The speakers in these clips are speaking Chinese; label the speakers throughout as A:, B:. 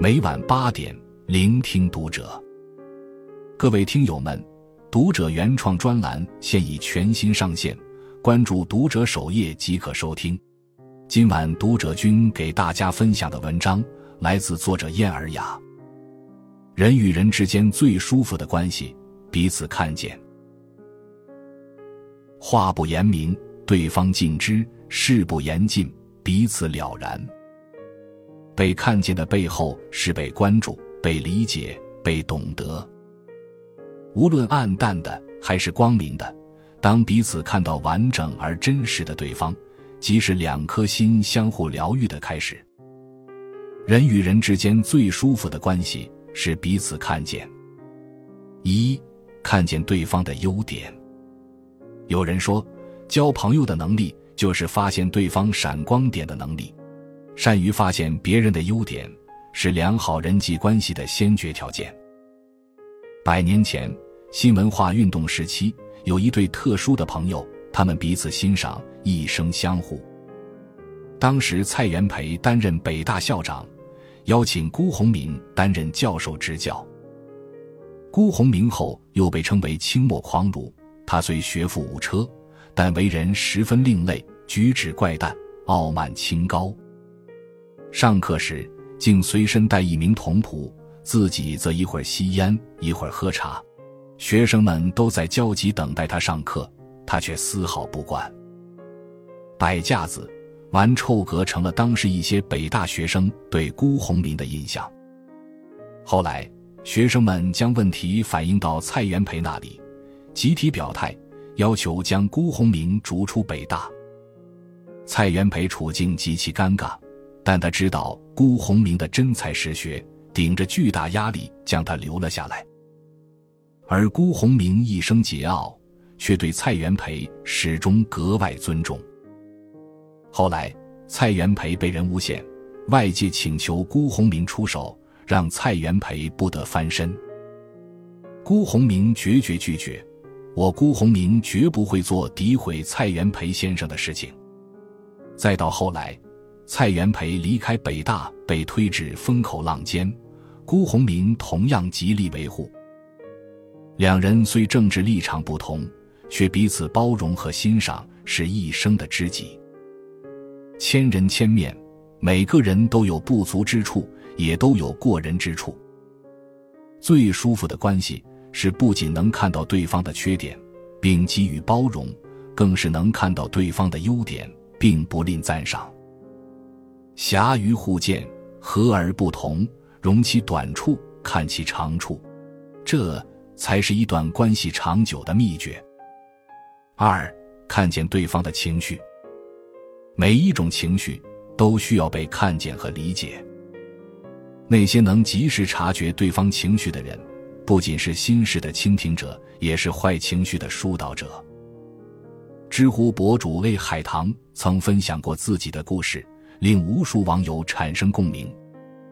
A: 每晚八点，聆听读者。各位听友们，读者原创专栏现已全新上线，关注读者首页即可收听。今晚读者君给大家分享的文章来自作者燕尔雅。人与人之间最舒服的关系，彼此看见。话不言明，对方尽知；事不言尽，彼此了然。被看见的背后是被关注、被理解、被懂得。无论暗淡的还是光明的，当彼此看到完整而真实的对方，即是两颗心相互疗愈的开始。人与人之间最舒服的关系是彼此看见。一，看见对方的优点。有人说，交朋友的能力就是发现对方闪光点的能力。善于发现别人的优点，是良好人际关系的先决条件。百年前，新文化运动时期，有一对特殊的朋友，他们彼此欣赏，一生相护。当时，蔡元培担任北大校长，邀请辜鸿铭担任教授执教。辜鸿铭后又被称为清末狂儒，他虽学富五车，但为人十分另类，举止怪诞，傲慢清高。上课时，竟随身带一名童仆，自己则一会儿吸烟，一会儿喝茶。学生们都在焦急等待他上课，他却丝毫不管。摆架子、玩臭格成了当时一些北大学生对辜鸿铭的印象。后来，学生们将问题反映到蔡元培那里，集体表态，要求将辜鸿铭逐出北大。蔡元培处境极其尴尬。但他知道辜鸿铭的真才实学，顶着巨大压力将他留了下来。而辜鸿铭一生桀骜，却对蔡元培始终格外尊重。后来，蔡元培被人诬陷，外界请求辜鸿铭出手，让蔡元培不得翻身。辜鸿铭决绝拒绝：“我辜鸿铭绝不会做诋毁蔡元培先生的事情。”再到后来。蔡元培离开北大，被推至风口浪尖，辜鸿铭同样极力维护。两人虽政治立场不同，却彼此包容和欣赏，是一生的知己。千人千面，每个人都有不足之处，也都有过人之处。最舒服的关系是不仅能看到对方的缺点，并给予包容，更是能看到对方的优点，并不吝赞赏。侠于互见，和而不同，容其短处，看其长处，这才是一段关系长久的秘诀。二，看见对方的情绪。每一种情绪都需要被看见和理解。那些能及时察觉对方情绪的人，不仅是心事的倾听者，也是坏情绪的疏导者。知乎博主魏海棠曾分享过自己的故事。令无数网友产生共鸣。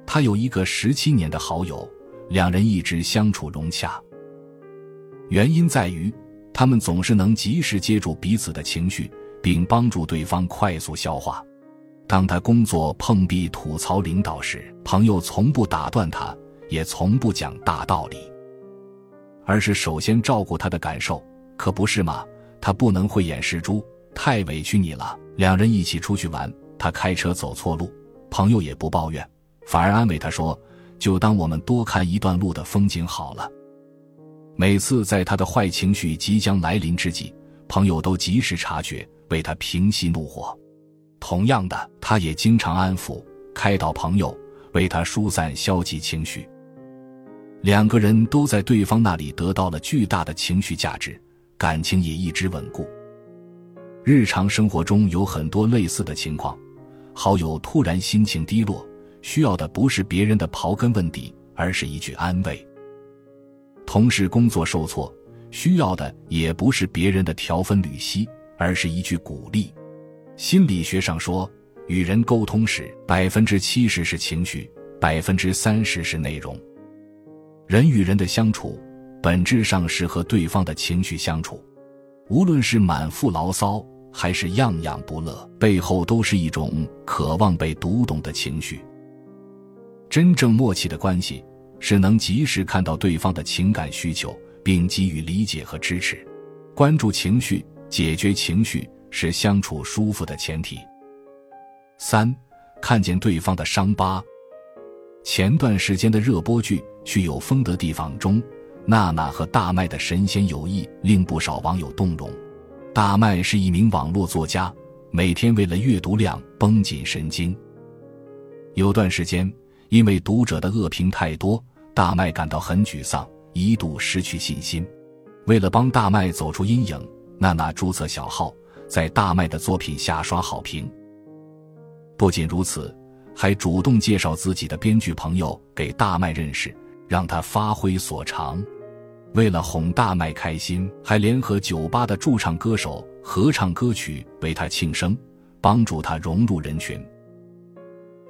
A: 他有一个十七年的好友，两人一直相处融洽。原因在于，他们总是能及时接住彼此的情绪，并帮助对方快速消化。当他工作碰壁吐槽领导时，朋友从不打断他，也从不讲大道理，而是首先照顾他的感受。可不是吗？他不能慧眼识珠，太委屈你了。两人一起出去玩。他开车走错路，朋友也不抱怨，反而安慰他说：“就当我们多看一段路的风景好了。”每次在他的坏情绪即将来临之际，朋友都及时察觉，为他平息怒火。同样的，他也经常安抚、开导朋友，为他疏散消极情绪。两个人都在对方那里得到了巨大的情绪价值，感情也一直稳固。日常生活中有很多类似的情况。好友突然心情低落，需要的不是别人的刨根问底，而是一句安慰；同事工作受挫，需要的也不是别人的条分缕析，而是一句鼓励。心理学上说，与人沟通时，百分之七十是情绪，百分之三十是内容。人与人的相处，本质上是和对方的情绪相处，无论是满腹牢骚。还是样样不乐，背后都是一种渴望被读懂的情绪。真正默契的关系是能及时看到对方的情感需求，并给予理解和支持。关注情绪，解决情绪是相处舒服的前提。三，看见对方的伤疤。前段时间的热播剧《去有风的地方》中，娜娜和大麦的神仙友谊令不少网友动容。大麦是一名网络作家，每天为了阅读量绷紧神经。有段时间，因为读者的恶评太多，大麦感到很沮丧，一度失去信心。为了帮大麦走出阴影，娜娜注册小号，在大麦的作品下刷好评。不仅如此，还主动介绍自己的编剧朋友给大麦认识，让他发挥所长。为了哄大麦开心，还联合酒吧的驻唱歌手合唱歌曲为他庆生，帮助他融入人群。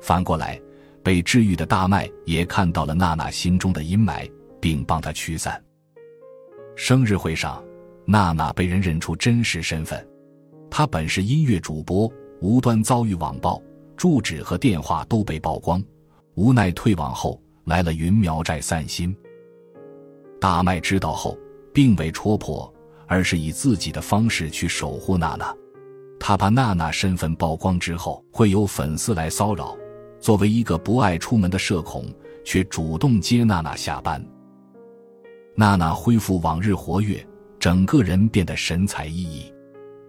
A: 反过来，被治愈的大麦也看到了娜娜心中的阴霾，并帮她驱散。生日会上，娜娜被人认出真实身份，她本是音乐主播，无端遭遇网暴。住址和电话都被曝光，无奈退网后来了云苗寨散心。大麦知道后，并未戳破，而是以自己的方式去守护娜娜。他怕娜娜身份曝光之后会有粉丝来骚扰，作为一个不爱出门的社恐，却主动接娜娜下班。娜娜恢复往日活跃，整个人变得神采奕奕。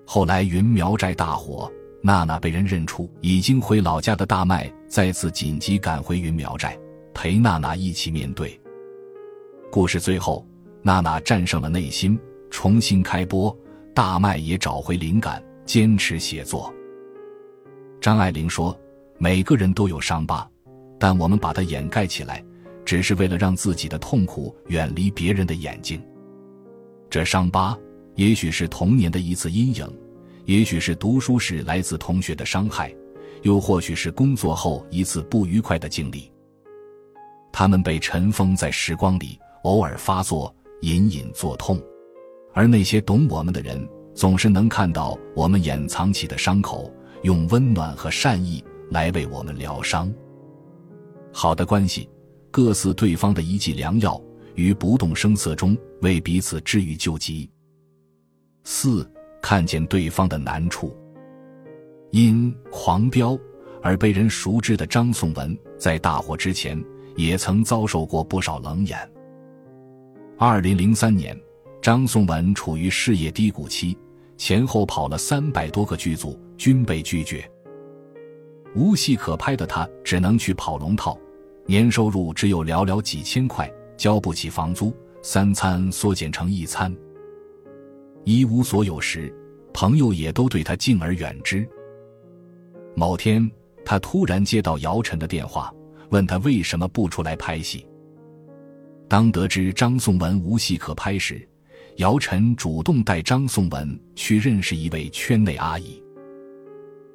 A: 后来云苗寨大火。娜娜被人认出，已经回老家的大麦再次紧急赶回云苗寨，陪娜娜一起面对。故事最后，娜娜战胜了内心，重新开播，大麦也找回灵感，坚持写作。张爱玲说：“每个人都有伤疤，但我们把它掩盖起来，只是为了让自己的痛苦远离别人的眼睛。这伤疤，也许是童年的一次阴影。”也许是读书时来自同学的伤害，又或许是工作后一次不愉快的经历。他们被尘封在时光里，偶尔发作，隐隐作痛。而那些懂我们的人，总是能看到我们掩藏起的伤口，用温暖和善意来为我们疗伤。好的关系，各似对方的一剂良药，于不动声色中为彼此治愈救急。四。看见对方的难处，因《狂飙》而被人熟知的张颂文，在大火之前也曾遭受过不少冷眼。二零零三年，张颂文处于事业低谷期，前后跑了三百多个剧组，均被拒绝。无戏可拍的他，只能去跑龙套，年收入只有寥寥几千块，交不起房租，三餐缩减成一餐。一无所有时，朋友也都对他敬而远之。某天，他突然接到姚晨的电话，问他为什么不出来拍戏。当得知张颂文无戏可拍时，姚晨主动带张颂文去认识一位圈内阿姨。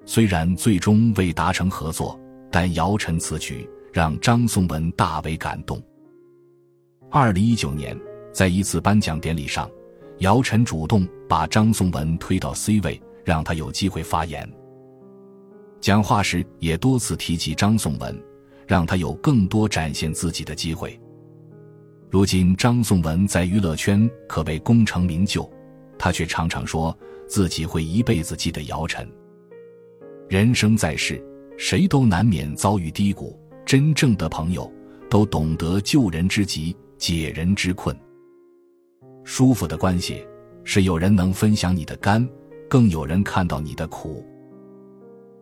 A: 虽然最终未达成合作，但姚晨此举让张颂文大为感动。二零一九年，在一次颁奖典礼上。姚晨主动把张颂文推到 C 位，让他有机会发言。讲话时也多次提及张颂文，让他有更多展现自己的机会。如今张颂文在娱乐圈可谓功成名就，他却常常说自己会一辈子记得姚晨。人生在世，谁都难免遭遇低谷，真正的朋友都懂得救人之急，解人之困。舒服的关系是有人能分享你的甘，更有人看到你的苦。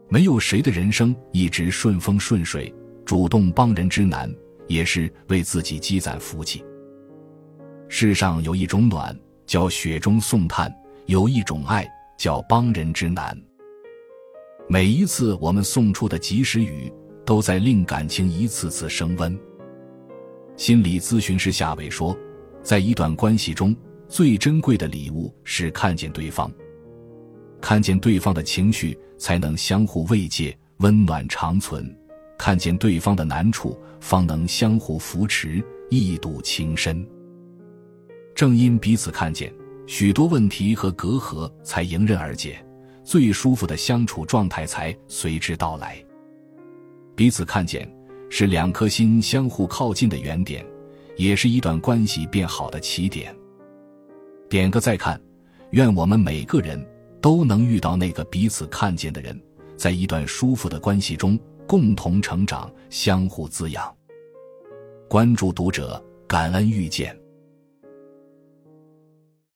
A: 没有谁的人生一直顺风顺水，主动帮人之难，也是为自己积攒福气。世上有一种暖叫雪中送炭，有一种爱叫帮人之难。每一次我们送出的及时雨，都在令感情一次次升温。心理咨询师夏伟说。在一段关系中，最珍贵的礼物是看见对方，看见对方的情绪，才能相互慰藉，温暖长存；看见对方的难处，方能相互扶持，一睹情深。正因彼此看见，许多问题和隔阂才迎刃而解，最舒服的相处状态才随之到来。彼此看见，是两颗心相互靠近的原点，也是一段关系变好的起点。点个再看，愿我们每个人都能遇到那个彼此看见的人，在一段舒服的关系中共同成长，相互滋养。关注读者，感恩遇见。